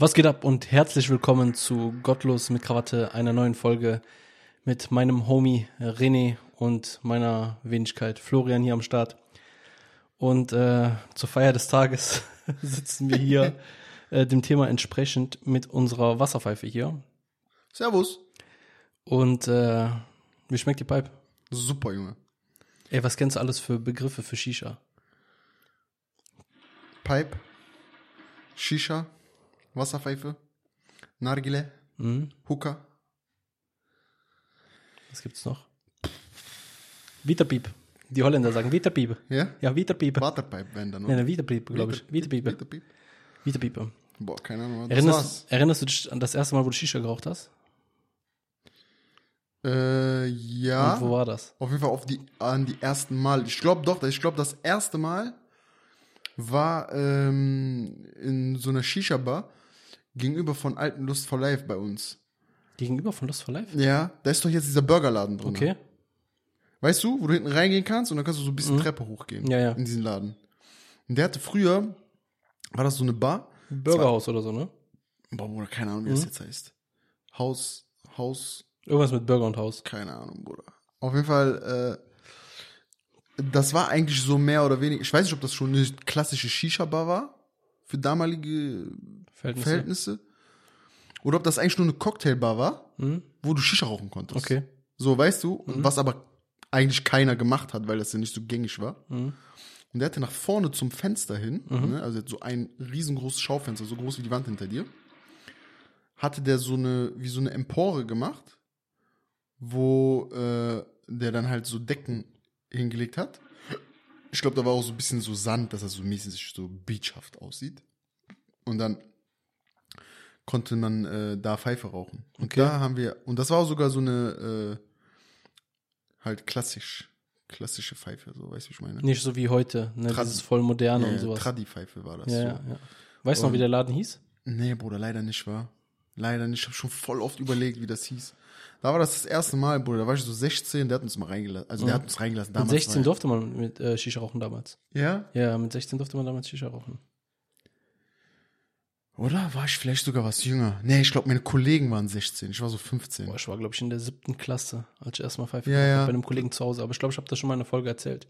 Was geht ab und herzlich willkommen zu Gottlos mit Krawatte, einer neuen Folge mit meinem Homie René und meiner Wenigkeit Florian hier am Start. Und äh, zur Feier des Tages sitzen wir hier äh, dem Thema entsprechend mit unserer Wasserpfeife hier. Servus. Und äh, wie schmeckt die Pipe? Super, Junge. Ey, was kennst du alles für Begriffe für Shisha? Pipe, Shisha, Wasserpfeife, Nargile, Hm? Hookah. Was gibt's noch? Vitapiep. Die Holländer sagen Vitapiep. Ja? Ja, Vitapiep. Waterpipe werden dann noch. Nein, nein, glaube ich. Vitapiep. Vitapiep. Vitapiep. Boah, keine Ahnung. Das Erinnerst, war's. erinnerst du dich an das erste Mal, wo du Shisha geraucht hast? Äh, ja. Und wo war das? Auf jeden Fall auf die, an die ersten Mal. Ich glaube doch, ich glaube, das erste Mal war ähm, in so einer Shisha-Bar gegenüber von Alten Lust for Life bei uns. Gegenüber von Lust for Life? Ja, da ist doch jetzt dieser Burgerladen drin. Okay. Weißt du, wo du hinten reingehen kannst und dann kannst du so ein bisschen Treppe hochgehen. Mhm. Ja, ja. In diesen Laden. Und der hatte früher, war das so eine Bar? Burgerhaus oder so, ne? Boah, Bruder, keine Ahnung, wie Mhm. das jetzt heißt. Haus, Haus, Irgendwas mit Burger und Haus. keine Ahnung, Bruder. Auf jeden Fall, äh, das war eigentlich so mehr oder weniger, ich weiß nicht, ob das schon eine klassische Shisha-Bar war, für damalige Verhältnisse. Verhältnisse. Oder ob das eigentlich nur eine Cocktailbar war, Mhm. wo du Shisha rauchen konntest. Okay. So, weißt du, und was aber eigentlich keiner gemacht hat, weil das ja nicht so gängig war. Mhm. Und der hatte nach vorne zum Fenster hin, ne, also so ein riesengroßes Schaufenster, so groß wie die Wand hinter dir, hatte der so eine, wie so eine Empore gemacht, wo äh, der dann halt so Decken hingelegt hat. Ich glaube, da war auch so ein bisschen so Sand, dass das so mäßig so beachhaft aussieht. Und dann konnte man äh, da Pfeife rauchen. Und Okay. da haben wir, und das war auch sogar so eine äh, halt klassisch, klassische Pfeife, so, weißt du, wie ich meine? Nicht so wie heute, ne? Tradi- Dieses voll moderne Ja, und sowas. Tradi-Pfeife war das. ja, so. ja, ja. Weißt du noch, wie der Laden hieß? Nee, Bruder, leider nicht, war. Leider nicht. Ich habe schon voll oft überlegt, wie das hieß. Da war das das erste Mal, Bruder. Da war ich so 16, der hat uns mal reingelassen. Also der hat uns reingelassen. Mit Damals 16 war, durfte man mit äh, Shisha rauchen damals. Ja? Ja, mit 16 durfte man damals Shisha rauchen. Oder war ich vielleicht sogar was jünger? Nee, ich glaube, meine Kollegen waren 16. Ich war so 15. Boah, ich war, glaube ich, in der siebten Klasse, als ich erstmal Pfeife Ja, geraucht ja. bei einem Kollegen zu Hause. Aber ich glaube, ich habe das schon mal in einer Folge erzählt,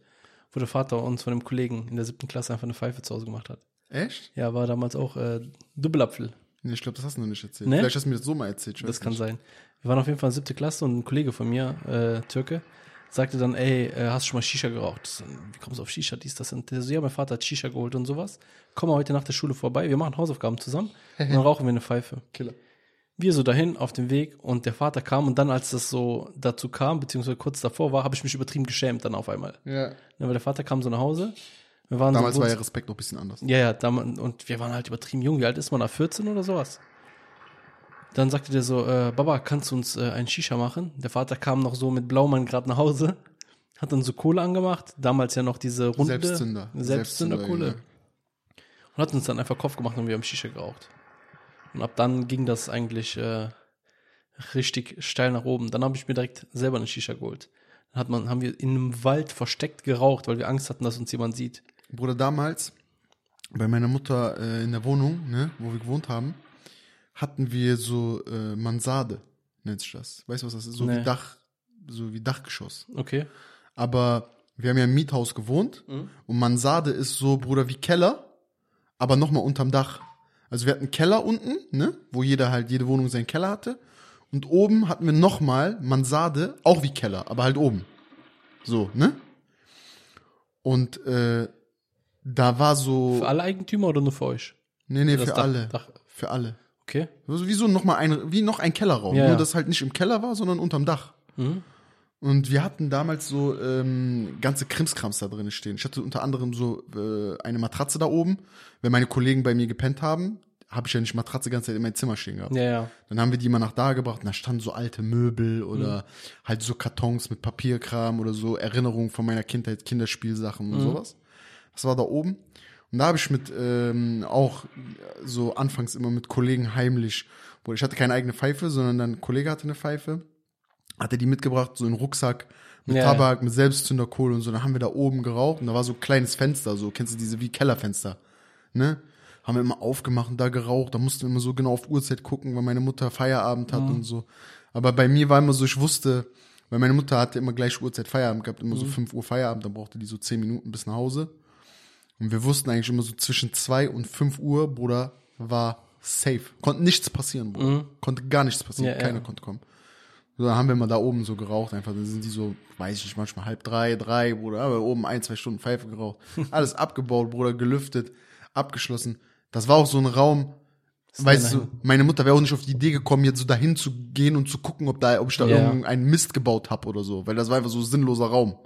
wo der Vater uns von einem Kollegen in der siebten Klasse einfach eine Pfeife zu Hause gemacht hat. Echt? Ja, war damals auch äh, Doppelapfel. Nee, ich glaube, das hast du noch nicht erzählt. Nee? Vielleicht hast du mir das so mal erzählt. Das kann nicht. sein. Wir waren auf jeden Fall in siebte Klasse und ein Kollege von mir, äh, Türke, sagte dann, ey, äh, hast du schon mal Shisha geraucht? Wie kommst du auf Shisha? Dies, das und der so, ja, mein Vater hat Shisha geholt und sowas. Komm mal heute nach der Schule vorbei, wir machen Hausaufgaben zusammen und dann rauchen wir eine Pfeife. Killer. Wir so dahin auf dem Weg und der Vater kam und dann, als das so dazu kam, beziehungsweise kurz davor war, habe ich mich übertrieben geschämt dann auf einmal. Ja. Ja, weil der Vater kam so nach Hause. Wir waren Damals so, war ja Respekt noch ein bisschen anders. ja, ja, damals, und wir waren halt übertrieben jung. Wie alt ist man da? 14 oder sowas? Dann sagte der so, äh, Baba, kannst du uns äh, ein Shisha machen? Der Vater kam noch so mit Blaumann gerade nach Hause, hat dann so Kohle angemacht, damals ja noch diese runde Selbstzünder. Selbstzünderkohle. Selbstzünder, Und hat uns dann einfach Kopf gemacht und wir haben Shisha geraucht. Und ab dann ging das eigentlich äh, richtig steil nach oben. Dann habe ich mir direkt selber eine Shisha geholt. Dann hat man, haben wir in einem Wald versteckt geraucht, weil wir Angst hatten, dass uns jemand sieht. Bruder, damals bei meiner Mutter äh, in der Wohnung, ne, wo wir gewohnt haben, hatten wir so äh, Mansarde, nennt sich das. Weißt du, was das ist? So Nee. wie Dach, so wie Dachgeschoss. Okay. Aber wir haben ja im Miethaus gewohnt und Mansarde ist so, Bruder, wie Keller, aber nochmal unterm Dach. Also wir hatten einen Keller unten, ne, wo jeder halt, jede Wohnung seinen Keller hatte. Und oben hatten wir nochmal Mansarde, auch wie Keller, aber halt oben. So, ne? Und äh, da war so. Für alle Eigentümer oder nur für euch? nee, nee, für Dach- alle. Dach- Für alle. Okay. Wie so noch mal ein, wie noch ein Kellerraum. Ja, Nur, ja. dass halt nicht im Keller war, sondern unterm Dach. Mhm. Und wir hatten damals so ähm, ganze Krimskrams da drin stehen. Ich hatte unter anderem so äh, eine Matratze da oben. Wenn meine Kollegen bei mir gepennt haben, habe ich ja nicht Matratze die ganze Zeit in mein Zimmer stehen gehabt. Ja, ja. Dann haben wir die mal nach da gebracht und da standen so alte Möbel oder halt so Kartons mit Papierkram oder so Erinnerungen von meiner Kindheit, Kinderspielsachen und sowas. Das war da oben. Und da habe ich mit ähm, auch so anfangs immer mit Kollegen heimlich, wo ich hatte keine eigene Pfeife, sondern dann ein Kollege hatte eine Pfeife, hatte die mitgebracht, so in Rucksack mit Ja, Tabak, mit Selbstzünderkohle und so. Dann haben wir da oben geraucht und da war so ein kleines Fenster, so kennst du diese wie Kellerfenster, ne? haben wir immer aufgemacht und da geraucht. Da mussten wir immer so genau auf Uhrzeit gucken, weil meine Mutter Feierabend hat und so. Aber bei mir war immer so, ich wusste, weil meine Mutter hatte immer gleich Uhrzeit Feierabend gehabt, immer so 5 Uhr Feierabend, dann brauchte die so 10 Minuten bis nach Hause. Und wir wussten eigentlich immer so zwischen 2 und 5 Uhr, Bruder, war safe. Konnte nichts passieren, Bruder. Konnte gar nichts passieren. Ja, ja. Keiner konnte kommen. So, dann haben wir mal da oben so geraucht, einfach. Dann sind die so, weiß ich nicht, manchmal halb drei, drei, Bruder. Aber oben ein, zwei Stunden Pfeife geraucht. Alles abgebaut, Bruder, gelüftet, abgeschlossen. Das war auch so ein Raum, weißt du, meine Mutter wäre auch nicht auf die Idee gekommen, jetzt so dahin zu gehen und zu gucken, ob da, ob ich da Ja. irgendeinen Mist gebaut hab oder so. Weil das war einfach so ein sinnloser Raum.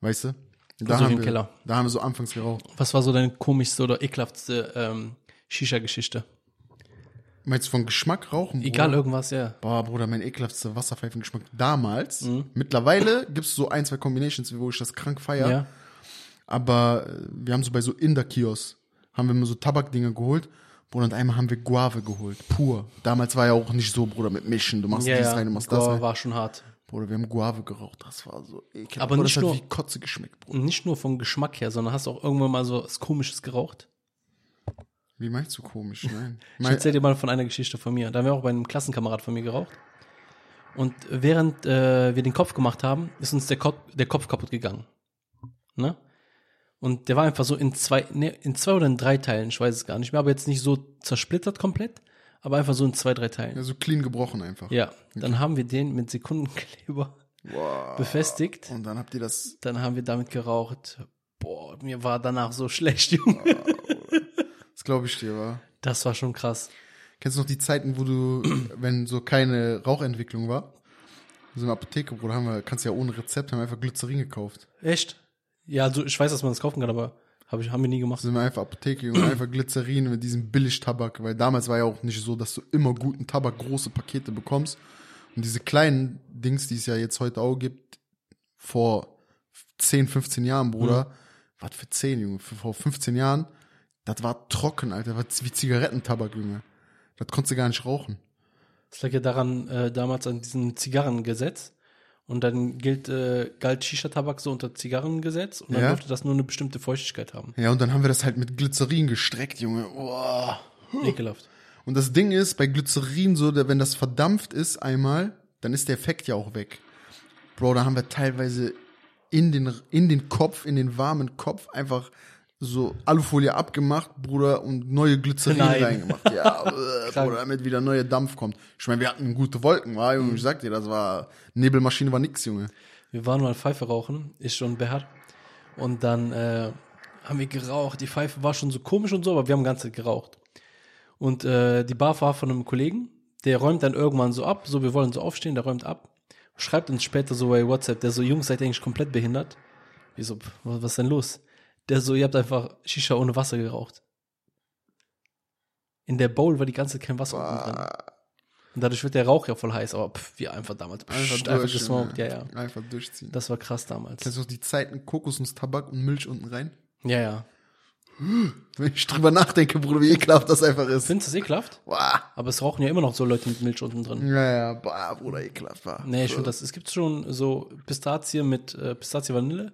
Weißt du? Da Also haben im wir, Keller. Da haben wir so anfangs geraucht. Was war so deine komischste oder ekelhaftste ähm, Shisha-Geschichte? Meinst du von Geschmack rauchen? Bruder? Egal, irgendwas, ja. Boah, Bruder, mein ekelhaftster Wasserpfeifengeschmack damals. Mhm. Mittlerweile gibt's so ein, zwei Combinations, wo ich das krank feier. Ja. Aber äh, wir haben so bei so Inder-Kios, haben wir immer so Tabakdinger geholt. Bruder, und einmal haben wir Guave geholt, pur. Damals war ja auch nicht so, Bruder, mit Mischen. Du machst Ja, dies ja. rein, du machst das Boah, rein. war schon hart. Bruder, wir haben Guave geraucht. Das war so ekelhaft. Aber Bruder, nicht das nur- hat wie Kotze geschmeckt, Bruder. Nicht nur vom Geschmack her, sondern hast auch irgendwann mal so was Komisches geraucht. Wie meinst du komisch? Nein. Ich erzähl dir mal von einer Geschichte von mir. Da haben wir auch bei einem Klassenkamerad von mir geraucht. Und während äh, wir den Kopf gemacht haben, ist uns der, Kopf, der Kopf kaputt gegangen. Ne? Und der war einfach so in zwei, ne, in zwei oder in drei Teilen, ich weiß es gar nicht mehr, aber jetzt nicht so zersplittert komplett, aber einfach so in zwei, drei Teilen. ja, so clean gebrochen einfach. Ja, dann haben wir den mit Sekundenkleber Wow. befestigt. Und dann habt ihr das, Dann haben wir damit geraucht. Boah, mir war danach so schlecht, Junge. das glaube ich dir, war. Das war schon krass. Kennst du noch die Zeiten, wo du, wenn so keine Rauchentwicklung war, so in der Apotheke, Bruder, haben wir, kannst du ja ohne Rezept, haben wir einfach Glycerin gekauft. Echt? Ja, also ich weiß, dass man das kaufen kann, aber hab ich, haben wir nie gemacht. sind wir einfach Apotheke und einfach Glycerin mit diesem Billig-Tabak, weil damals war ja auch nicht so, dass du immer guten Tabak, große Pakete bekommst. Und diese kleinen Dings, die es ja jetzt heute auch gibt, vor 10, 15 Jahren, Bruder, was für 10, Junge, für, vor 15 Jahren, das war trocken, Alter, das war wie Zigarettentabak, Junge. Das konntest du gar nicht rauchen. Das lag ja daran, äh, damals an diesem Zigarrengesetz. Und dann gilt, äh, galt Shisha-Tabak so unter Zigarrengesetz und dann Ja. durfte das nur eine bestimmte Feuchtigkeit haben. Ja, und dann haben wir das halt mit Glycerin gestreckt, Junge. Boah. Ekelhaft. Und das Ding ist, bei Glycerin so, wenn das verdampft ist einmal, dann ist der Effekt ja auch weg. Bro, da haben wir teilweise in den, in den Kopf, in den warmen Kopf einfach so Alufolie abgemacht, Bruder, und neue Glycerin Nein. reingemacht. Ja, äh. Bruder, damit wieder neue Dampf kommt. Ich meine, wir hatten gute Wolken, war, Junge. Ich sag dir, das war, Nebelmaschine war nix, Junge. Wir waren mal Pfeife rauchen, ich und Berhard. Und dann äh, haben wir geraucht. Die Pfeife war schon so komisch und so, aber wir haben die ganze Zeit geraucht. Und äh, die Bar war von einem Kollegen, der räumt dann irgendwann so ab, so wir wollen so aufstehen, der räumt ab, schreibt uns später so bei WhatsApp, der so, Jungs, seid ihr eigentlich komplett behindert? Wir so, was ist denn los? Der so, ihr habt einfach Shisha ohne Wasser geraucht. In der Bowl war die ganze Zeit kein Wasser unten drin. Und dadurch wird der Rauch ja voll heiß, aber pff, wir einfach damals Einfach, einfach, gesmoked, ja, ja. Einfach durchziehen. Das war krass damals. Kennst du noch die Zeiten Kokosnuss-Tabak und Milch unten rein? Ja, ja. Wenn ich drüber nachdenke, Bruder, wie ekelhaft das einfach ist. Findest du es ekelhaft? Boah. Aber es rauchen ja immer noch so Leute mit Milch unten drin. Ja, ja, boah, Bruder, ekelhaft war. Nee, ich finde das, es gibt schon so Pistazie mit äh, Pistazie Vanille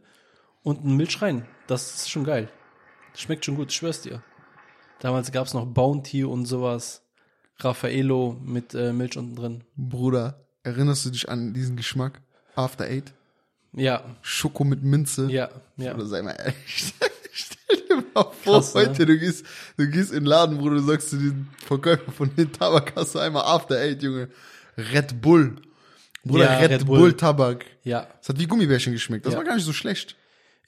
und ein Milch rein. Das ist schon geil. Schmeckt schon gut, ich schwör's dir. Damals gab's noch Bounty und sowas. Raffaello mit äh, Milch unten drin. Bruder, erinnerst du dich an diesen Geschmack? After Eight? Ja, Schoko mit Minze? ja, ja. Oder sei mal ehrlich. Stell dir mal vor, Krass, ne? heute, du gehst, du gehst in den Laden, Bruder, du sagst zu den Verkäufer von den Tabakkasse einmal After Eight, Junge. Red Bull. Bruder, Ja, Red, Red Bull. Bull. Tabak. Ja, Das hat wie Gummibärchen geschmeckt. Das Ja. war gar nicht so schlecht.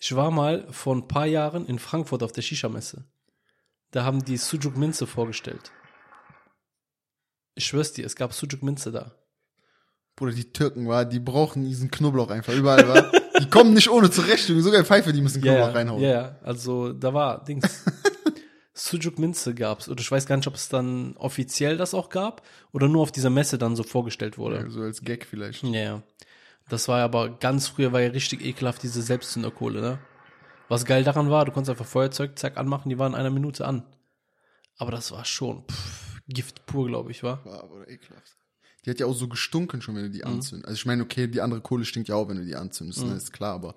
Ich war mal vor ein paar Jahren in Frankfurt auf der Shisha-Messe. Da haben die Sujuk Minze vorgestellt. Ich schwör's dir, es gab Sujuk Minze da. Bruder, die Türken, war, die brauchen diesen Knoblauch einfach überall, war. Die kommen nicht ohne zurecht. Sogar Pfeife, die müssen Knoblauch ja, reinhauen. Ja, ja, also da war Dings. Sujuk Minze gab's. Oder ich weiß gar nicht, ob es dann offiziell das auch gab oder nur auf dieser Messe dann so vorgestellt wurde. So als Gag vielleicht. Ja, ja. Das war ja aber ganz früher war ja richtig ekelhaft, diese Selbstzünderkohle, ne? Was geil daran war, du konntest einfach Feuerzeug, zack, anmachen, die waren in einer Minute an. Aber das war schon pff, Gift pur, glaube ich, war. War aber ekelhaft. Die hat ja auch so gestunken schon, wenn du Mhm. die anzündest. Also ich meine, okay, die andere Kohle stinkt ja auch, wenn du die anzündest, ne, ist klar, aber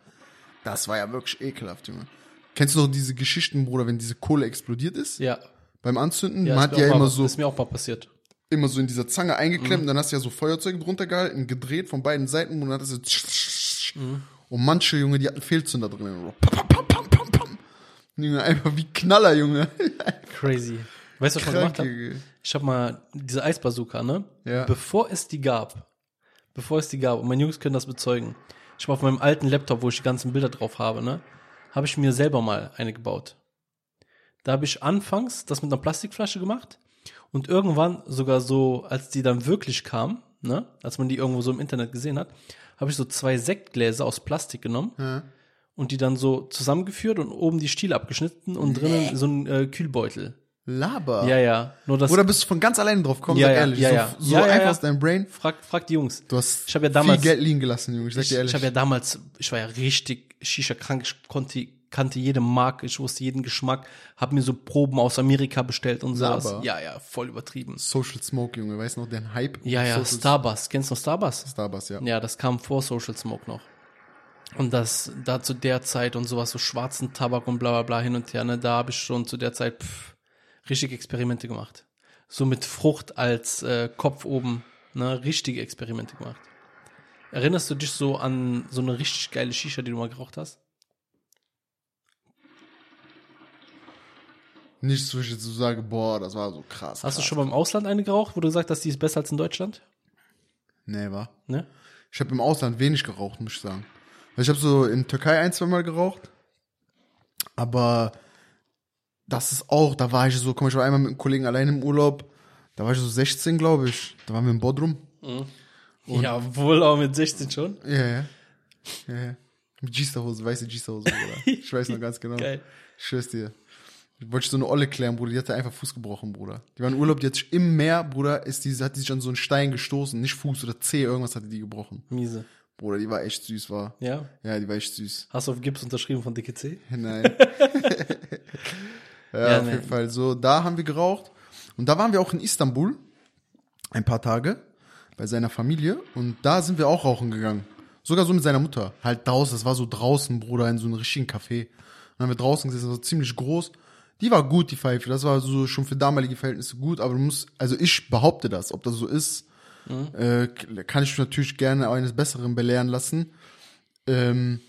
das war ja wirklich ekelhaft, Junge. Kennst du noch diese Geschichten, Bruder, wenn diese Kohle explodiert ist? Ja. beim Anzünden. Ja, Man hat ja immer mal, so, Ist mir auch mal passiert. Immer so in dieser Zange eingeklemmt Mhm. dann hast du ja so Feuerzeuge drunter gehalten, gedreht von beiden Seiten und dann hat es so Mhm. und manche Junge, die hatten Fehlzünder drin. Junge, einfach wie Knaller, Junge. Crazy. Weißt du, was ich gemacht habe? Ich habe mal diese Eisbazooka, ne? Ja. Bevor es die gab, bevor es die gab, und meine Jungs können das bezeugen, ich war auf meinem alten Laptop, wo ich die ganzen Bilder drauf habe, ne? Habe ich mir selber mal eine gebaut. Da habe ich anfangs das mit einer Plastikflasche gemacht und irgendwann sogar so, als die dann wirklich kam, ne? Als man die irgendwo so im Internet gesehen hat, habe ich so zwei Sektgläser aus Plastik genommen Ja. und die dann so zusammengeführt und oben die Stiele abgeschnitten und drinnen so ein äh, Kühlbeutel. Laber. Ja, ja. Nur das Oder bist du von ganz alleine drauf gekommen, Ja, sag ja, ehrlich. ja, so ja. so Ja, ja, einfach ja. aus deinem Brain. frag, frag die Jungs. Du hast Ich hab ja damals- viel Geld liegen gelassen, Junge. Ich sag dir ehrlich. ich habe ja damals, ich war ja richtig Shisha-krank, ich konnte, kannte jede Marke, ich wusste jeden Geschmack, habe mir so Proben aus Amerika bestellt und sowas. Laber. Ja, ja, voll übertrieben. Social Smoke, Junge. Weißt du noch, den Hype? Ja, ja, Social Starbucks. Kennst du noch Starbucks? Starbucks, ja. Ja, das kam vor Social Smoke noch. Und das, da zu der Zeit und sowas, so schwarzen Tabak und bla bla bla hin und her, ne, da habe ich schon zu der Zeit pff, richtig Experimente gemacht. So mit Frucht als äh, Kopf oben, ne, richtige Experimente gemacht. Erinnerst du dich so an so eine richtig geile Shisha, die du mal geraucht hast? Nicht so, ich jetzt so sage, boah, das war so krass. Hast du krass. schon mal im Ausland eine geraucht, wo du gesagt hast, die ist besser als in Deutschland? Nee, war. Ne? Ich habe im Ausland wenig geraucht, muss ich sagen. Weil ich habe so in Türkei ein, zwei Mal geraucht. Aber das ist auch, da war ich so, komm, ich war einmal mit einem Kollegen allein im Urlaub. Da war ich so 16, glaube ich. Da waren wir in Bodrum. Ja, wohl auch mit 16 schon. Ja, ja. ja, ja. Mit G-Star-Hose, weiße G-Star-Hose. Ich weiß noch ganz genau. Geil. Ich schwör's dir. Ich wollte so eine Olle klären, Bruder. Die hatte einfach Fuß gebrochen, Bruder. Die war in Urlaub, die hat sich im Meer, Bruder, ist die, hat die sich an so einen Stein gestoßen. Nicht Fuß oder Zeh, irgendwas hatte die gebrochen. Miese. Bruder, die war echt süß, war. Ja? Ja, die war echt süß. Hast du auf Gips unterschrieben von Dicke C? Nein. ja, Ja, auf jeden Fall. So, da haben wir geraucht. Und da waren wir auch in Istanbul. Ein paar Tage. Bei seiner Familie. Und da sind wir auch rauchen gegangen. Sogar so mit seiner Mutter. Halt draußen. Das war so draußen, Bruder, in so einem richtigen Café. Dann haben wir draußen gesessen. Das war ziemlich groß. Die war gut, die Pfeife. Das war so schon für damalige Verhältnisse gut. Aber du musst, also ich behaupte das. Ob das so ist, äh, kann ich natürlich gerne eines Besseren belehren lassen. Ähm,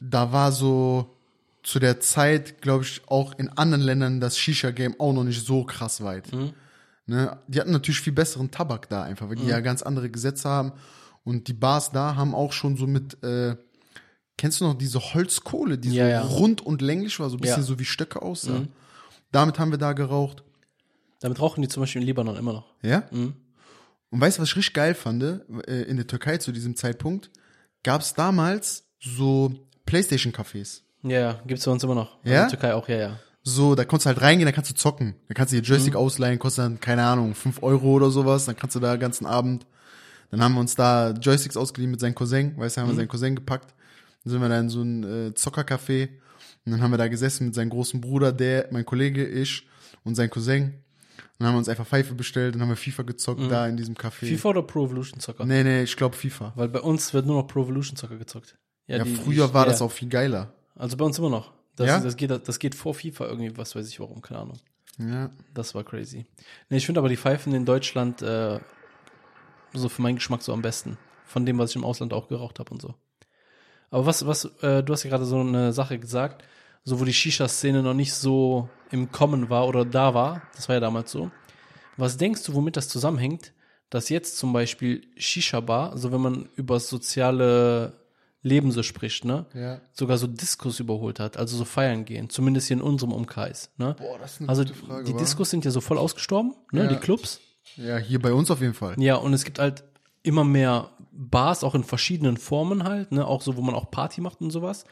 da war so zu der Zeit, glaube ich, auch in anderen Ländern das Shisha-Game auch noch nicht so krass weit. Ne? Die hatten natürlich viel besseren Tabak da einfach, weil die ja ganz andere Gesetze haben. Und die Bars da haben auch schon so mit, äh, kennst du noch diese Holzkohle, die Ja, so ja. rund und länglich war, so ein bisschen Ja. so wie Stöcke aussah. Damit haben wir da geraucht. Damit rauchen die zum Beispiel in Libanon immer noch. Ja? Und weißt du, was ich richtig geil fand? Äh, In der Türkei zu diesem Zeitpunkt gab es damals so Playstation-Cafés. Ja, ja, gibt's bei uns immer noch. Ja? In der Türkei auch, ja, ja. So, da konntest du halt reingehen, da kannst du zocken. Da kannst du dir Joystick ausleihen, kostet dann, keine Ahnung, 5 Euro oder sowas. Dann kannst du da den ganzen Abend. Dann haben wir uns da Joysticks ausgeliehen mit seinem Cousin. Weißt du, haben wir seinen Cousin gepackt. Dann sind wir da in so ein äh, Zockercafé. Und dann haben wir da gesessen mit seinem großen Bruder, der, mein Kollege, ich und sein Cousin. Dann haben wir uns einfach Pfeife bestellt, dann haben wir FIFA gezockt da in diesem Café. FIFA oder Pro Evolution Soccer? Nee, nee, ich glaube FIFA. Weil bei uns wird nur noch Pro Evolution Soccer gezockt. Ja, die- früher ich- war ja. das auch viel geiler. Also bei uns immer noch. Das, Ja? das, geht, das geht vor FIFA irgendwie, was weiß ich warum, keine Ahnung. Ja. Das war crazy. Nee, ich finde aber die Pfeifen in Deutschland äh, so für meinen Geschmack so am besten. Von dem, was ich im Ausland auch geraucht habe und so. Aber was, was, äh, du hast ja gerade so eine Sache gesagt, so wo die Shisha-Szene noch nicht so im Kommen war oder da war, das war ja damals so. Was denkst du, womit das zusammenhängt, dass jetzt zum Beispiel Shisha-Bar, so wenn man über das soziale Leben so spricht, ne? Ja. Sogar so Diskos überholt hat, also so feiern gehen, zumindest hier in unserem Umkreis, ne? Boah, das ist eine Also gute Frage, die wa? Diskos sind ja so voll ausgestorben, ne? Ja. Die Clubs. Ja, hier bei uns auf jeden Fall. Ja, und es gibt halt immer mehr Bars, auch in verschiedenen Formen halt, ne? Auch so, wo man auch Party macht und sowas.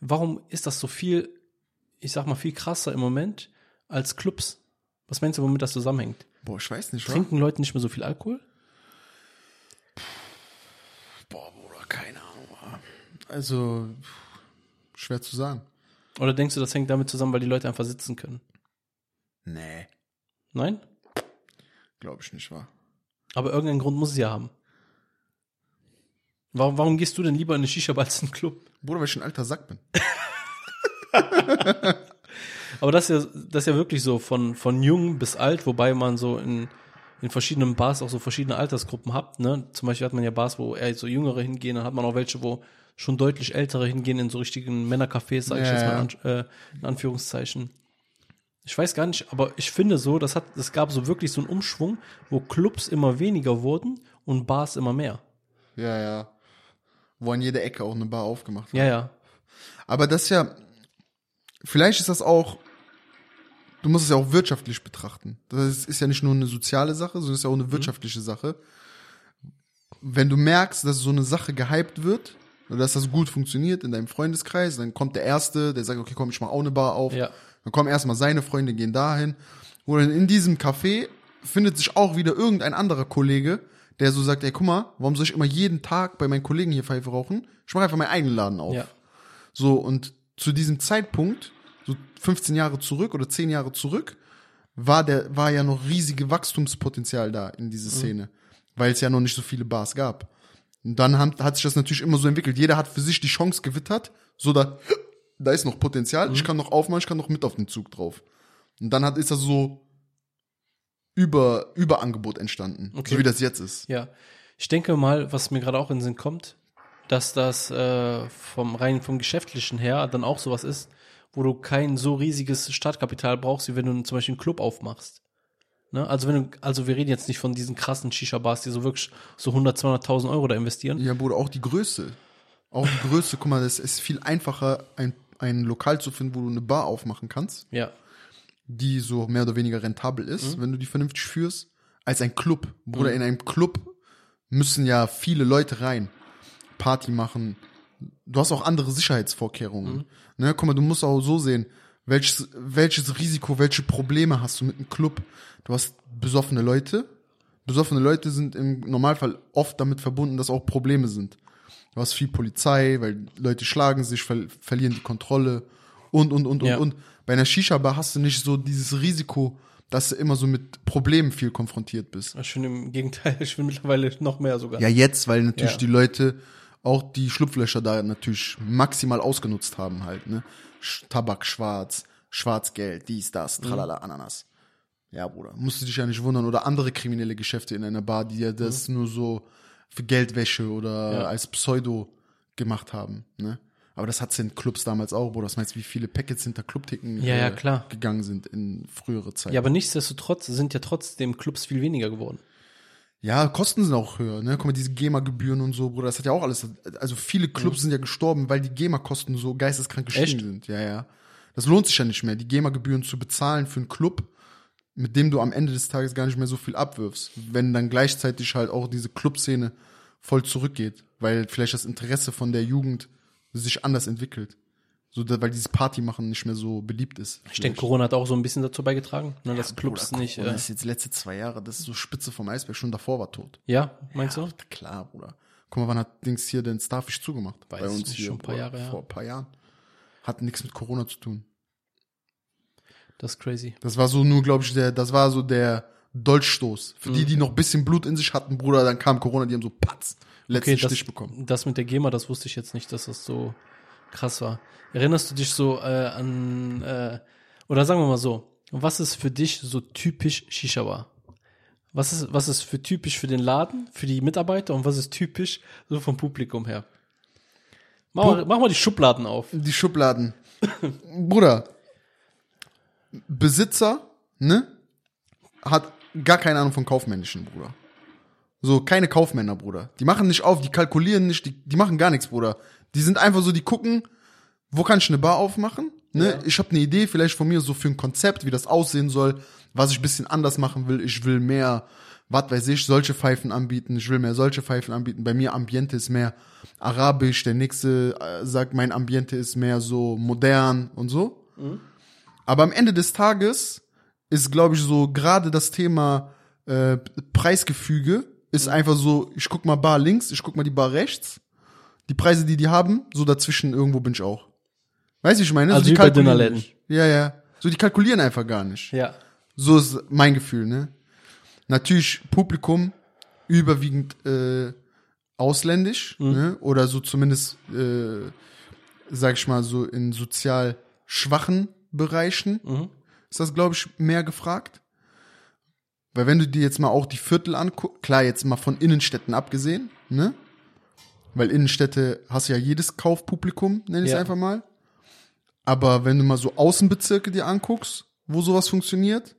Warum ist das so viel, ich sag mal, viel krasser im Moment als Clubs? Was meinst du, womit das zusammenhängt? Boah, ich weiß nicht, wa? Trinken Leute nicht mehr so viel Alkohol? Boah, Bruder, keine Ahnung. wa? Also, schwer zu sagen. Oder denkst du, das hängt damit zusammen, weil die Leute einfach sitzen können? Nee, Nein? glaube ich nicht, wa? Aber irgendeinen Grund muss es ja haben. Warum, warum gehst du denn lieber in eine Shisha-Bar als in einen Club? Bruder, weil ich ein alter Sack bin. Aber das ist ja, das ist ja wirklich so von, von jung bis alt, wobei man so in, in verschiedenen Bars auch so verschiedene Altersgruppen hat. Ne? Zum Beispiel hat man ja Bars, wo eher so Jüngere hingehen, dann hat man auch welche, wo schon deutlich Ältere hingehen in so richtigen Männercafés, sag ich Ja, jetzt mal äh, in Anführungszeichen. Ich weiß gar nicht, aber ich finde so, das hat, es gab so wirklich so einen Umschwung, wo Clubs immer weniger wurden und Bars immer mehr. Ja, ja. Wo an jeder Ecke auch eine Bar aufgemacht wird. Ja, ja. Aber das ist ja, vielleicht ist das auch, du musst es ja auch wirtschaftlich betrachten. Das ist ja nicht nur eine soziale Sache, sondern es ist ja auch eine wirtschaftliche Sache. Wenn du merkst, dass so eine Sache gehypt wird, oder dass das gut funktioniert in deinem Freundeskreis, dann kommt der Erste, der sagt, okay, komm, ich mach auch eine Bar auf. Ja. Dann kommen erstmal seine Freunde, gehen dahin. Oder in diesem Café findet sich auch wieder irgendein anderer Kollege, der so sagt, ey, guck mal, warum soll ich immer jeden Tag bei meinen Kollegen hier Pfeife rauchen? Ich mache einfach meinen eigenen Laden auf. Ja. So, und zu diesem Zeitpunkt, so 15 Jahre zurück oder 10 Jahre zurück, war der, war ja noch riesige Wachstumspotenzial da in dieser Szene, weil es ja noch nicht so viele Bars gab. Und dann hat, hat sich das natürlich immer so entwickelt. Jeder hat für sich die Chance gewittert, so da, da ist noch Potenzial, ich kann noch aufmachen, ich kann noch mit auf den Zug drauf. Und dann hat, ist das so über, Überangebot entstanden, Okay. so wie das jetzt ist. Ja, ich denke mal, was mir gerade auch in den Sinn kommt, dass das äh, vom rein vom geschäftlichen her dann auch sowas ist, wo du kein so riesiges Startkapital brauchst, wie wenn du zum Beispiel einen Club aufmachst. Ne? Also wenn du, also wir reden jetzt nicht von diesen krassen Shisha-Bars, die so wirklich so 100, 200.000 Euro da investieren. Ja, Bruder, auch die Größe. Auch die Größe, guck mal, es ist viel einfacher, ein, ein Lokal zu finden, wo du eine Bar aufmachen kannst, Ja, die so mehr oder weniger rentabel ist, wenn du die vernünftig führst, als ein Club. Bruder, in einem Club müssen ja viele Leute rein, Party machen. Du hast auch andere Sicherheitsvorkehrungen. Ne, guck mal, du musst auch so sehen, welches, welches Risiko, welche Probleme hast du mit einem Club. Du hast besoffene Leute. Besoffene Leute sind im Normalfall oft damit verbunden, dass auch Probleme sind. Du hast viel Polizei, weil Leute schlagen sich, ver verlieren die Kontrolle und, und, und, Ja. und, und. Bei einer Shisha-Bar hast du nicht so dieses Risiko, dass du immer so mit Problemen viel konfrontiert bist. ich finde im Gegenteil, ich finde mittlerweile noch mehr sogar. Ja, jetzt, weil natürlich Ja. die Leute auch die Schlupflöcher da natürlich maximal ausgenutzt haben halt, ne? Tabak schwarz, Schwarzgeld, dies, das, Mhm. tralala, Ananas. Ja, Bruder, musst du dich ja nicht wundern. Oder andere kriminelle Geschäfte in einer Bar, die ja das nur so für Geldwäsche oder Mhm. Ja. als Pseudo gemacht haben, ne? Aber das hat's in Clubs damals auch, Bruder. Was meinst wie viele Packets hinter Clubticken Ja, ja, äh, klar. gegangen sind in frühere Zeiten? Ja, aber nichtsdestotrotz sind ja trotzdem Clubs viel weniger geworden. Ja, Kosten sind auch höher, ne? Guck mal, diese GEMA-Gebühren und so, Bruder, das hat ja auch alles. Also viele Clubs sind ja gestorben, weil die GEMA-Kosten so geisteskrank gestiegen Echt? sind. Ja, ja. Das lohnt sich ja nicht mehr, die GEMA-Gebühren zu bezahlen für einen Club, mit dem du am Ende des Tages gar nicht mehr so viel abwirfst. Wenn dann gleichzeitig halt auch diese Clubszene voll zurückgeht, weil vielleicht das Interesse von der Jugend sich anders entwickelt. So, da, weil dieses Partymachen nicht mehr so beliebt ist. Ich denke, Corona hat auch so ein bisschen dazu beigetragen, ne, dass Clubs Bruder, nicht. Corona Äh, ist jetzt letzte zwei Jahre, das ist so Spitze vom Eisberg, schon davor war tot. ja, meinst du? Klar, Bruder. Guck mal, wann hat Dings hier den Starfish zugemacht? Weiß Bei ich uns hier. schon ein paar Bruder, Jahre, ja. Vor ein paar Jahren. Hat nichts mit Corona zu tun. Das ist crazy. Das war so nur, glaube ich, der, das war so der Dolchstoß. Für Mhm. die, die noch ein bisschen Blut in sich hatten, Bruder, dann kam Corona, die haben so patz, letzten Okay, das, Stich bekommen. das mit der GEMA, das wusste ich jetzt nicht, dass das so krass war. Erinnerst du dich so äh, an, äh, oder sagen wir mal so, was ist für dich so typisch Shisha-Bar? Was ist, was ist für typisch für den Laden, für die Mitarbeiter und was ist typisch so vom Publikum her? Mach mal, mach mal die Schubladen auf. Die Schubladen. Bruder, Besitzer, ne, hat gar keine Ahnung von Kaufmännischen, Bruder. So, keine Kaufmänner, Bruder. Die machen nicht auf, die kalkulieren nicht, die, die machen gar nichts, Bruder. Die sind einfach so, die gucken, wo kann ich eine Bar aufmachen? Ne? Ja. Ich habe eine Idee, vielleicht von mir so für ein Konzept, wie das aussehen soll, was ich ein bisschen anders machen will. Ich will mehr, was weiß ich, solche Pfeifen anbieten. Ich will mehr solche Pfeifen anbieten. Bei mir Ambiente ist mehr arabisch. Der nächste äh, sagt, mein Ambiente ist mehr so modern und so. Aber am Ende des Tages ist, glaube ich, so gerade das Thema äh, Preisgefüge ist einfach so, ich guck mal Bar links, ich guck mal die Bar rechts. Die Preise, die die haben, so dazwischen irgendwo bin ich auch. Weißt du, ich meine? Also so, die bei kalkulieren Dönerläden. nicht. Ja, ja. So, die kalkulieren einfach gar nicht. Ja. So ist mein Gefühl, ne? Natürlich Publikum überwiegend äh, ausländisch, ne? Oder so zumindest, äh, sag ich mal, so in sozial schwachen Bereichen Mhm. ist das, glaube ich, mehr gefragt. Weil wenn du dir jetzt mal auch die Viertel anguckst, klar, jetzt mal von Innenstädten abgesehen, ne? Weil Innenstädte hast ja jedes Kaufpublikum, nenn ich es Ja. einfach mal. Aber wenn du mal so Außenbezirke dir anguckst, wo sowas funktioniert,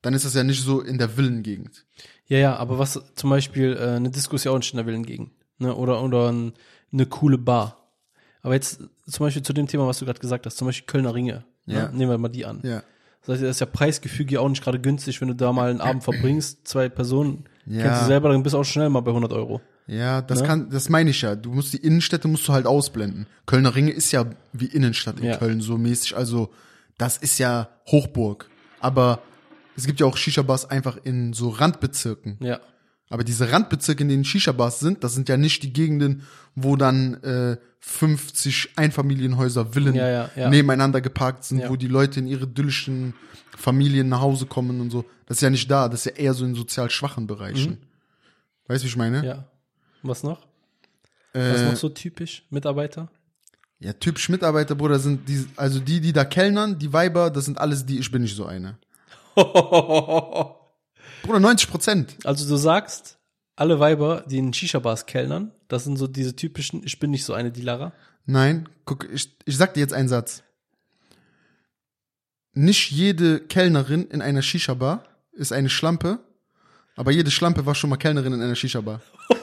dann ist das ja nicht so in der Villengegend. Ja, ja, aber was zum Beispiel äh, eine Diskussion nicht in der Willen gegen, ne? Oder oder ein, eine coole Bar. Aber jetzt zum Beispiel zu dem Thema, was du gerade gesagt hast, zum Beispiel Kölner Ringe. Ja. Ne? Nehmen wir mal die an. Ja. Das heißt, das ist ja Preisgefüge auch nicht gerade günstig, wenn du da mal einen Abend verbringst, zwei Personen, Ja. kennst du selber, dann bist du auch schnell mal bei 100 Euro. Ja, das Ne? kann, das meine ich ja. Du musst die Innenstädte musst du halt ausblenden. Kölner Ringe ist ja wie Innenstadt in Ja. Köln so mäßig. Also das ist ja Hochburg. Aber es gibt ja auch Shisha-Bars einfach in so Randbezirken. Ja. Aber diese Randbezirke, in denen Shisha-Bars sind, das sind ja nicht die Gegenden, wo dann äh, 50 Einfamilienhäuser, Villen Ja, ja, ja. nebeneinander geparkt sind, wo die Leute in ihre idyllischen Familien nach Hause kommen und so. Das ist ja nicht da. Das ist ja eher so in sozial schwachen Bereichen. Weißt du, wie ich meine? Mhm. Ja. Was noch? Was Äh, noch so typisch? Mitarbeiter? Ja, typisch Mitarbeiter, Bruder, sind die, also die, die da kellnern, die Weiber, das sind alles die, ich bin nicht so eine. Bruder, 90 Prozent. Also du sagst, alle Weiber, die in Shisha-Bars kellnern, das sind so diese typischen, ich bin nicht so eine Dealerer. Nein, guck, ich, ich sag dir jetzt einen Satz. Nicht jede Kellnerin in einer Shisha-Bar ist eine Schlampe, aber jede Schlampe war schon mal Kellnerin in einer Shisha-Bar.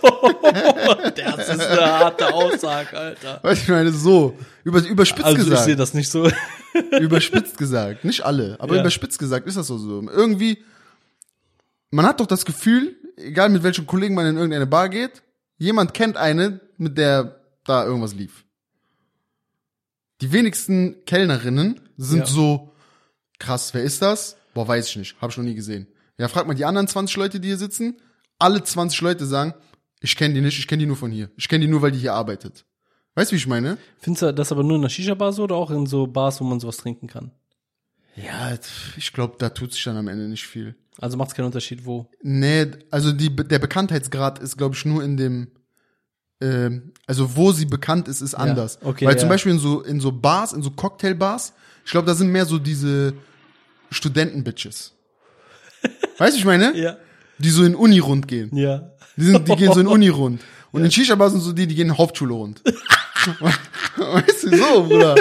Das ist eine harte Aussage, Alter. Weißt du, ich meine, so, über, überspitzt Also ich sehe gesagt. das nicht so. überspitzt gesagt. Nicht alle, aber Ja. überspitzt gesagt ist das so. so. Irgendwie, man hat doch das Gefühl, egal mit welchem Kollegen man in irgendeine Bar geht, jemand kennt eine, mit der da irgendwas lief. Die wenigsten Kellnerinnen sind Ja. so, krass, wer ist das? Boah, weiß ich nicht, hab ich noch nie gesehen. Ja, frag mal die anderen 20 Leute, die hier sitzen. Alle 20 Leute sagen, ich kenne die nicht, ich kenne die nur von hier. Ich kenne die nur, weil die hier arbeitet. Weißt du, wie ich meine? Findest du das aber nur in der Shisha-Bar so oder auch in so Bars, wo man sowas trinken kann? Ja, ich glaube, da tut sich dann am Ende nicht viel. Also macht es keinen Unterschied, wo. Nee, also die, der Bekanntheitsgrad ist, glaube ich, nur in dem, ähm, also wo sie bekannt ist, ist anders. okay, Weil ja. zum Beispiel in so, in so Bars, in so Cocktailbars, ich glaube, da sind mehr so diese Studentenbitches. weißt du, ich meine? Ja. Die so in Uni rund gehen. Ja. Die, sind, die gehen so in Uni rund. Und in Shisha-Bars sind so die, die gehen in Hauptschule rund. weißt du, so, Bruder.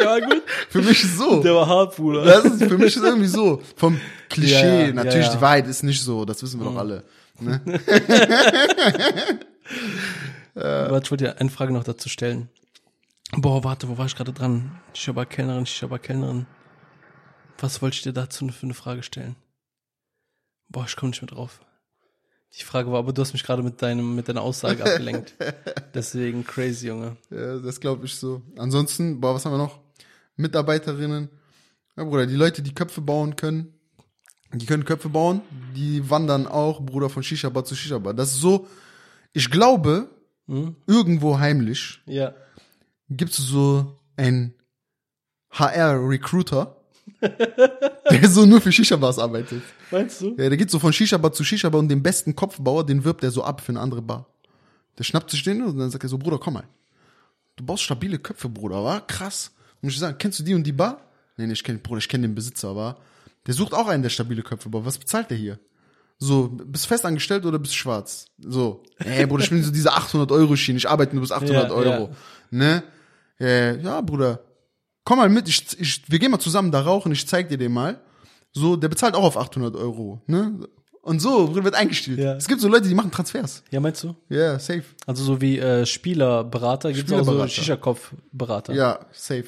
Für mich, Der war gut. für mich ist so. Der war hart, Bruder. Das ist für mich ist irgendwie so. Vom Klischee, Ja, ja, natürlich, ja, ja. die Wahrheit ist nicht so, das wissen wir doch alle. Ne? Aber ich wollte dir eine Frage noch dazu stellen. Boah, warte, wo war ich gerade dran? Shisha-Bar-Kellnerin, Shisha-Bar-Kellnerin. Was wollte ich dir dazu für eine Frage stellen? Boah, ich komme nicht mehr drauf. Die Frage war, aber du hast mich gerade mit deinem, mit deiner Aussage abgelenkt. Deswegen crazy, Junge. Ja, das glaube ich so. Ansonsten, boah, was haben wir noch? Mitarbeiterinnen. Ja, Bruder, die Leute, die Köpfe bauen können, die können Köpfe bauen, die wandern auch, Bruder, von Shisha-Bar zu Shisha-Bar. Das ist so, ich glaube, Hm? irgendwo heimlich Ja. gibt es so einen HR-Recruiter, der so nur für Shisha-Bars arbeitet. Meinst du? Ja, der geht so von Shisha-Bar zu Shisha-Bar und den besten Kopfbauer, den wirbt er so ab für eine andere Bar. Der schnappt sich den und dann sagt er so, Bruder, komm mal. Du baust stabile Köpfe, Bruder, war krass. Und ich sagen, kennst du die und die Bar? Nee, nee, ich kenn, Bruder, ich kenne den Besitzer, war. Der sucht auch einen, der stabile Köpfe baut. Was bezahlt der hier? So, bist fest angestellt oder bist schwarz? So, ey, Bruder, ich bin so diese 800 Euro Schiene, ich arbeite nur bis 800 Ja, Euro. ja. Ne? Äh, ja, Bruder, komm mal mit, ich, ich, wir gehen mal zusammen da rauchen, ich zeig dir den mal. So, der bezahlt auch auf 800 Euro, ne? Und so wird eingestellt. Ja. Es gibt so Leute, die machen Transfers. Ja, meinst du? Ja, yeah, safe. Also so wie äh, Spielerberater gibt es auch so. Shisha-Kopf-Berater. Ja, safe.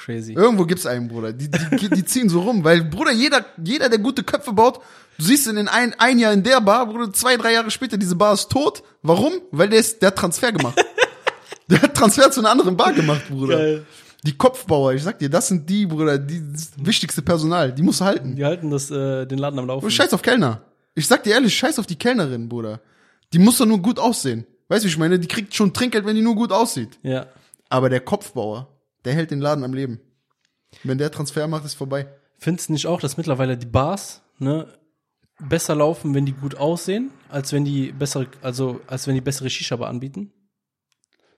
Crazy. Irgendwo gibt's einen, Bruder. Die, die, die ziehen so rum, weil, Bruder, jeder, jeder, der gute Köpfe baut, du siehst ihn in ein, ein Jahr in der Bar, Bruder, zwei, drei Jahre später, diese Bar ist tot. Warum? Weil der ist, der hat Transfer gemacht. der hat Transfer zu einer anderen Bar gemacht, Bruder. Geil. Die Kopfbauer, ich sag dir, das sind die, Bruder, die das wichtigste Personal. Die musst du halten. Die halten das, äh, den Laden am Laufen. Bruder, scheiß auf Kellner. Ich sag dir ehrlich, scheiß auf die Kellnerin, Bruder. Die muss doch nur gut aussehen. Weißt du, wie ich meine? Die kriegt schon Trinkgeld, wenn die nur gut aussieht. Ja. Aber der Kopfbauer, der hält den Laden am Leben. Wenn der Transfer macht, ist vorbei. Findest du nicht auch, dass mittlerweile die Bars, ne, besser laufen, wenn die gut aussehen, als wenn die bessere, also, als wenn die bessere Shisha-Bar anbieten?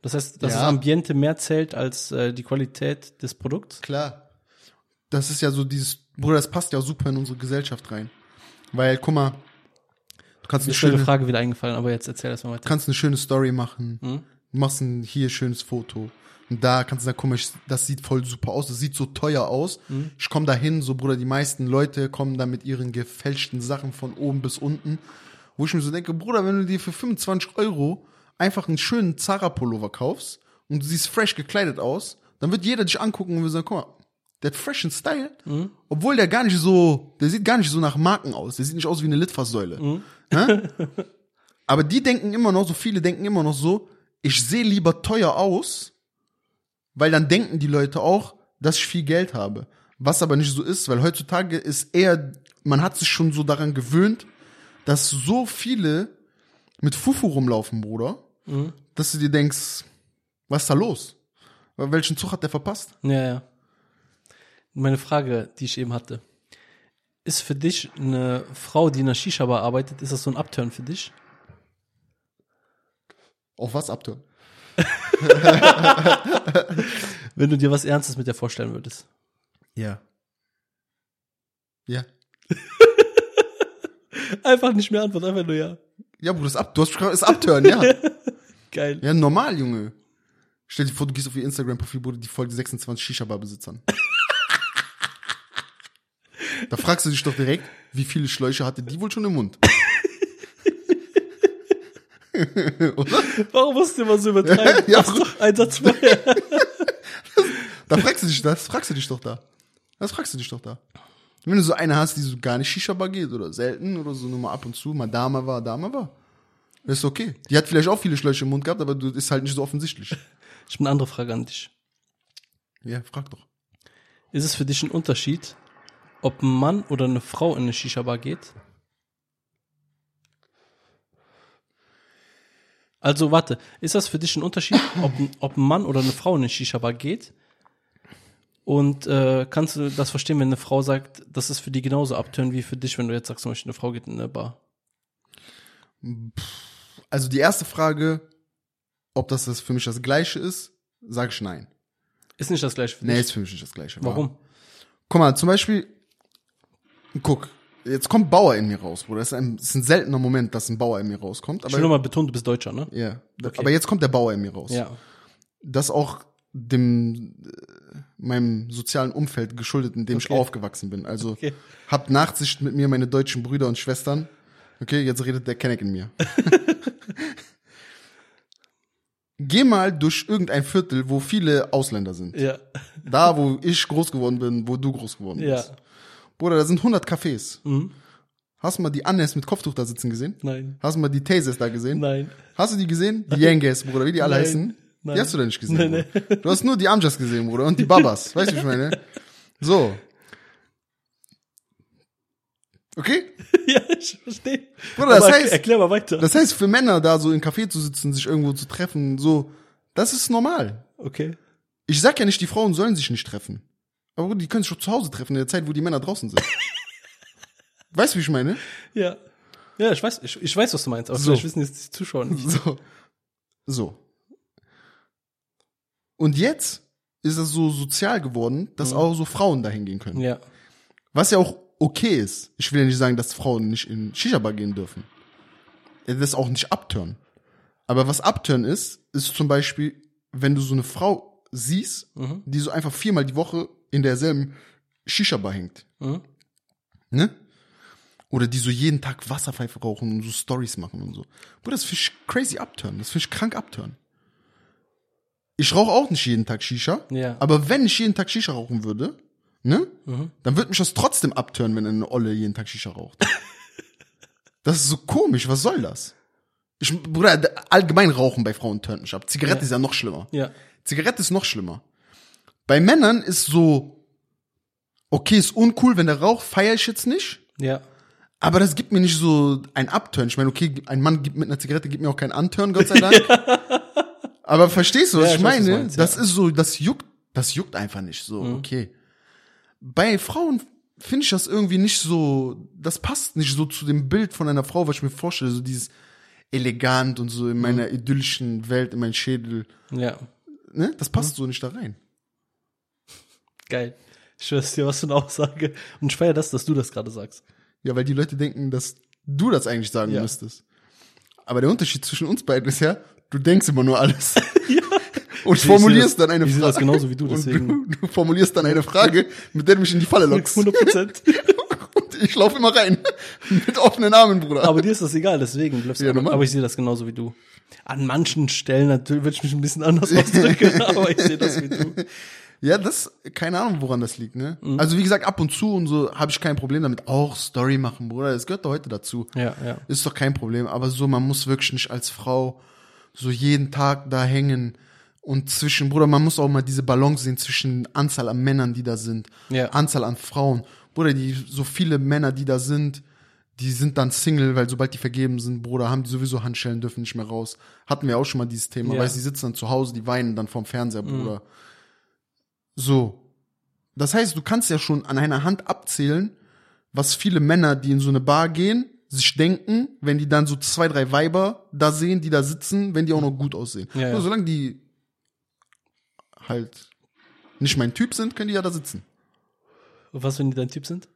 Das heißt, dass Ja. das Ambiente mehr zählt als äh, die Qualität des Produkts? Klar. Das ist ja so dieses, Bruder, das passt ja super in unsere Gesellschaft rein. Weil, guck mal, du kannst eine schöne, Frage wieder eingefallen, aber jetzt erzähl erst mal weiter. kannst eine schöne Story machen. Du machst ein hier schönes Foto. Und da kannst du sagen, guck mal, ich, das sieht voll super aus, das sieht so teuer aus. Mhm. Ich komme da hin, so Bruder, die meisten Leute kommen da mit ihren gefälschten Sachen von oben bis unten. Wo ich mir so denke, Bruder, wenn du dir für 25 Euro einfach einen schönen Zara-Pullover kaufst und du siehst fresh gekleidet aus, dann wird jeder dich angucken und wird sagen, guck mal, der hat freshen Style, obwohl der gar nicht so, der sieht gar nicht so nach Marken aus, der sieht nicht aus wie eine Litfaßsäule. Ne? Aber die denken immer noch, so viele denken immer noch so, ich sehe lieber teuer aus, weil dann denken die Leute auch, dass ich viel Geld habe. Was aber nicht so ist, weil heutzutage ist eher, man hat sich schon so daran gewöhnt, dass so viele mit Fufu rumlaufen, Bruder, dass du dir denkst, was ist da los? Welchen Zug hat der verpasst? Ja, ja. Meine Frage, die ich eben hatte. Ist für dich eine Frau, die in einer Shisha-Bar arbeitet, ist das so ein Upturn für dich? Auf was abtören? Wenn du dir was Ernstes mit der vorstellen würdest. Ja. Ja. Einfach nicht mehr antworten, einfach nur ja. Ja, Bruder, ist ab, du hast gerade ist abtören, ja. Geil. Ja, normal, Junge. Stell dir vor, du gehst auf ihr Instagram-Profil, Bruder, die folgt 26 Shisha-Bar-Besitzern. da fragst du dich doch direkt, wie viele Schläuche hatte die wohl schon im Mund? Oder? Warum musst du immer so übertreiben? Ja, doch Einsatz vorher. Da fragst du dich das, fragst du dich doch da. Das fragst du dich doch da. Wenn du so eine hast, die so gar nicht Shisha-Bar geht oder selten oder so nur mal ab und zu, mal Dame war, Dame war, ist okay. Die hat vielleicht auch viele Schläuche im Mund gehabt, aber du ist halt nicht so offensichtlich. Ich habe eine andere Frage an dich. Ja, frag doch. Ist es für dich ein Unterschied, ob ein Mann oder eine Frau in eine Shisha-Bar geht? Also warte, ist das für dich ein Unterschied, ob, ein- ob ein Mann oder eine Frau in eine Shisha-Bar geht? Und äh, kannst du das verstehen, wenn eine Frau sagt, das ist für die genauso abtören wie für dich, wenn du jetzt sagst, zum Beispiel eine Frau geht in eine Bar? Also die erste Frage, ob das, das für mich das Gleiche ist, sage ich nein. Ist nicht das gleiche für Nee, dich? ist für mich nicht das Gleiche. Warum? Guck mal, zum Beispiel, guck, jetzt kommt Bauer in mir raus, Bruder. Das ist ein, das ist ein seltener Moment, dass ein Bauer in mir rauskommt. Ich will nur Aber, mal betonen, du bist Deutscher, ne? ja, Okay. aber jetzt kommt der Bauer in mir raus. Ja. Das auch dem, äh, meinem sozialen Umfeld geschuldet, in dem ich Okay. aufgewachsen bin. Also, Okay. habt Nachsicht mit mir, meine deutschen Brüder und Schwestern. Okay, jetzt redet der Kenneck in mir. Geh mal durch irgendein Viertel, wo viele Ausländer sind. Ja. Da, wo ich groß geworden bin, wo du groß geworden Ja. Bruder, da sind 100 Cafés. Mhm. Hast du mal die Annes mit Kopftuch da sitzen gesehen? Nein. Hast du mal die Tasers da gesehen? Nein. Hast du die gesehen? Die Yangas, Bruder, wie die alle Nein. heißen? Nein. Die hast du denn nicht gesehen, Nein, Bruder? Du hast nur die Amjas gesehen, Bruder, und die Babas. weißt du, wie ich meine? So. Okay? ja, ich verstehe. Bruder, das Aber heißt- erklär mal weiter. Das heißt, für Männer da so im Café zu sitzen, sich irgendwo zu treffen, so, das ist normal. okay. Ich sag ja nicht, die Frauen sollen sich nicht treffen. Aber Bruder, die können sich schon zu Hause treffen in der Zeit, wo die Männer draußen sind. weißt du, wie ich meine? Ja. Ja, ich weiß, ich, ich weiß, was du meinst, aber So. vielleicht wissen jetzt die Zuschauer nicht. So. So. Und jetzt ist es so sozial geworden, dass auch so Frauen dahin gehen können. Ja. Was ja auch okay ist. Ich will ja nicht sagen, dass Frauen nicht in Shisha-Bar gehen dürfen. Das auch nicht abtören. Aber was abtören ist, ist zum Beispiel, wenn du so eine Frau siehst, die so einfach viermal die Woche in derselben Shisha-Bar hängt. Mhm. Ne? Oder die so jeden Tag Wasserpfeife rauchen und so Stories machen und so. Bruder, das finde ich crazy abtören. Das finde ich krank abtören. Ich rauche auch nicht jeden Tag Shisha. Ja. Aber wenn ich jeden Tag Shisha rauchen würde, ne? Dann würde mich das trotzdem abtören, wenn eine Olle jeden Tag Shisha raucht. das ist so komisch. Was soll das? Ich, Bruder, allgemein Rauchen bei Frauen tönt mich ab. Zigarette Ja. ist ja noch schlimmer. Ja. Zigarette ist noch schlimmer. Bei Männern ist so, okay, ist uncool, wenn der raucht, feier ich jetzt nicht. Ja. Aber das gibt mir nicht so ein Upturn. Ich meine, okay, ein Mann gibt mit einer Zigarette gibt mir auch keinen Anturn, Gott sei Dank. Aber verstehst du, was Ja, ich ich meine? meinst, das ja. Mhm. ist so, das juckt, das juckt einfach nicht so, okay. Bei Frauen finde ich das irgendwie nicht so, das passt nicht so zu dem Bild von einer Frau, was ich mir vorstelle, so dieses, elegant und so in meiner idyllischen Welt, in meinen Schädel. Ja, Ne? Das passt so nicht da rein. Geil. Ich schwör's dir, was für eine Aussage. Und ich feier das, dass du das gerade sagst. Ja, weil die Leute denken, dass du das eigentlich sagen Ja. müsstest. Aber der Unterschied zwischen uns beiden ist ja, du denkst immer nur alles. Und Ich formulierst das- dann eine ich seh Frage. das genauso wie du, Und deswegen. Du, du formulierst dann eine Frage, mit der du mich in die Falle lockst. 100 Prozent. Und ich laufe immer rein. Mit offenen Armen, Bruder. Aber dir ist das egal, deswegen. Ja, aber, normal. aber ich sehe das genauso wie du. An manchen Stellen natürlich würde ich mich ein bisschen anders ausdrücken, aber ich sehe das wie du. Ja, das, keine Ahnung, woran das liegt, ne? Mhm. Also wie gesagt, ab und zu und so habe ich kein Problem damit. Auch Story machen, Bruder. Das gehört doch heute dazu. Ja, ja. Ist doch kein Problem. Aber so, man muss wirklich nicht als Frau so jeden Tag da hängen und zwischen, Bruder, man muss auch mal diese Balance sehen zwischen Anzahl an Männern, die da sind, Ja. Anzahl an Frauen. Bruder, die, so viele Männer, die da sind, die sind dann Single, weil sobald die vergeben sind, Bruder, haben die sowieso Handschellen, dürfen nicht mehr raus. Hatten wir auch schon mal dieses Thema, Ja. weißt du, die sitzen dann zu Hause, die weinen dann vorm Fernseher, Bruder. So. Das heißt, du kannst ja schon an einer Hand abzählen, was viele Männer, die in so eine Bar gehen, sich denken, wenn die dann so zwei, drei Weiber da sehen, die da sitzen, wenn die auch noch gut aussehen. Ja, ja. Nur solange die halt nicht mein Typ sind, können die ja da sitzen. Und was, wenn die dein Typ sind?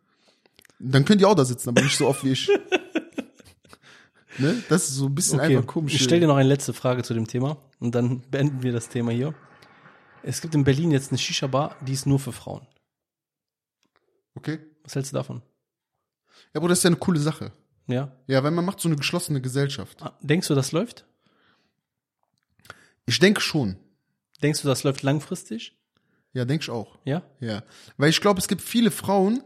Dann können die auch da sitzen, aber nicht so oft wie ich. ne? Das ist so ein bisschen Okay, einfach komisch. ich stelle dir noch eine letzte Frage zu dem Thema und dann beenden wir das Thema hier. Es gibt in Berlin jetzt eine Shisha-Bar, die ist nur für Frauen. Okay. Was hältst du davon? Ja, aber das ist ja eine coole Sache. Ja? Ja, weil man macht so eine geschlossene Gesellschaft. Ah, Denkst du, das läuft? Ich denke schon. Denkst du, das läuft langfristig? Ja, denke ich auch. Ja? Ja. Weil ich glaube, es gibt viele Frauen,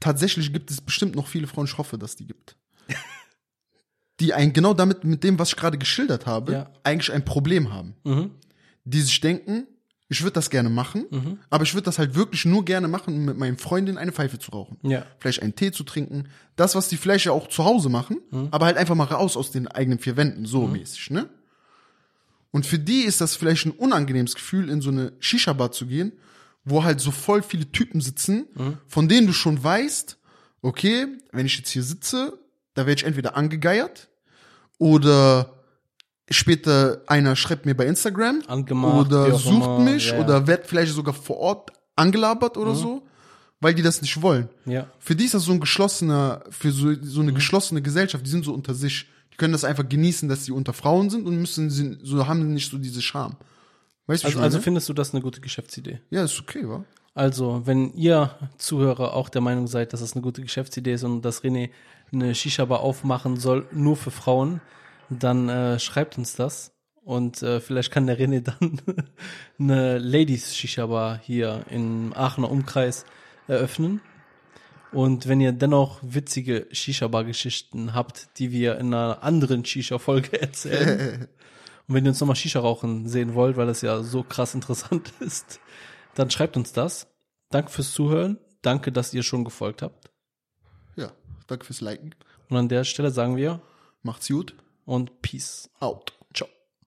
tatsächlich gibt es bestimmt noch viele Frauen, ich hoffe, dass die gibt. die ein, genau damit, mit dem, was ich gerade geschildert habe, Ja. eigentlich ein Problem haben. Mhm. Die sich denken, ich würde das gerne machen, Mhm. aber ich würde das halt wirklich nur gerne machen, um mit meinen Freundinnen eine Pfeife zu rauchen. Ja. Vielleicht einen Tee zu trinken. Das, was die vielleicht ja auch zu Hause machen, Mhm. aber halt einfach mal raus aus den eigenen vier Wänden, so mäßig, ne? Und für die ist das vielleicht ein unangenehmes Gefühl, in so eine Shisha-Bar zu gehen, wo halt so voll viele Typen sitzen, Mhm. von denen du schon weißt, okay, wenn ich jetzt hier sitze, da werde ich entweder angegeiert oder später einer schreibt mir bei Instagram Angemacht, oder sucht immer. mich ja. oder wird vielleicht sogar vor Ort angelabert oder so, weil die das nicht wollen. Ja. Für die ist das so ein geschlossener, für so, so Mhm. eine geschlossene Gesellschaft, die sind so unter sich. Die können das einfach genießen, dass sie unter Frauen sind und müssen sie, so haben nicht so diese Scham. Weißt du, Also, also findest du das eine gute Geschäftsidee? Ja, ist okay, wa? Also, wenn ihr Zuhörer auch der Meinung seid, dass das eine gute Geschäftsidee ist und dass René eine Shisha-Bar aufmachen soll, nur für Frauen, dann äh, schreibt uns das. Und äh, vielleicht kann der René dann eine Ladies-Shisha-Bar hier im Aachener Umkreis eröffnen. Und wenn ihr dennoch witzige Shisha-Bar-Geschichten habt, die wir in einer anderen Shisha-Folge erzählen, und wenn ihr uns nochmal Shisha rauchen sehen wollt, weil das ja so krass interessant ist, dann schreibt uns das. Danke fürs Zuhören. Danke, dass ihr schon gefolgt habt. Ja, danke fürs Liken. Und an der Stelle sagen wir Macht's gut. Und Peace. Out.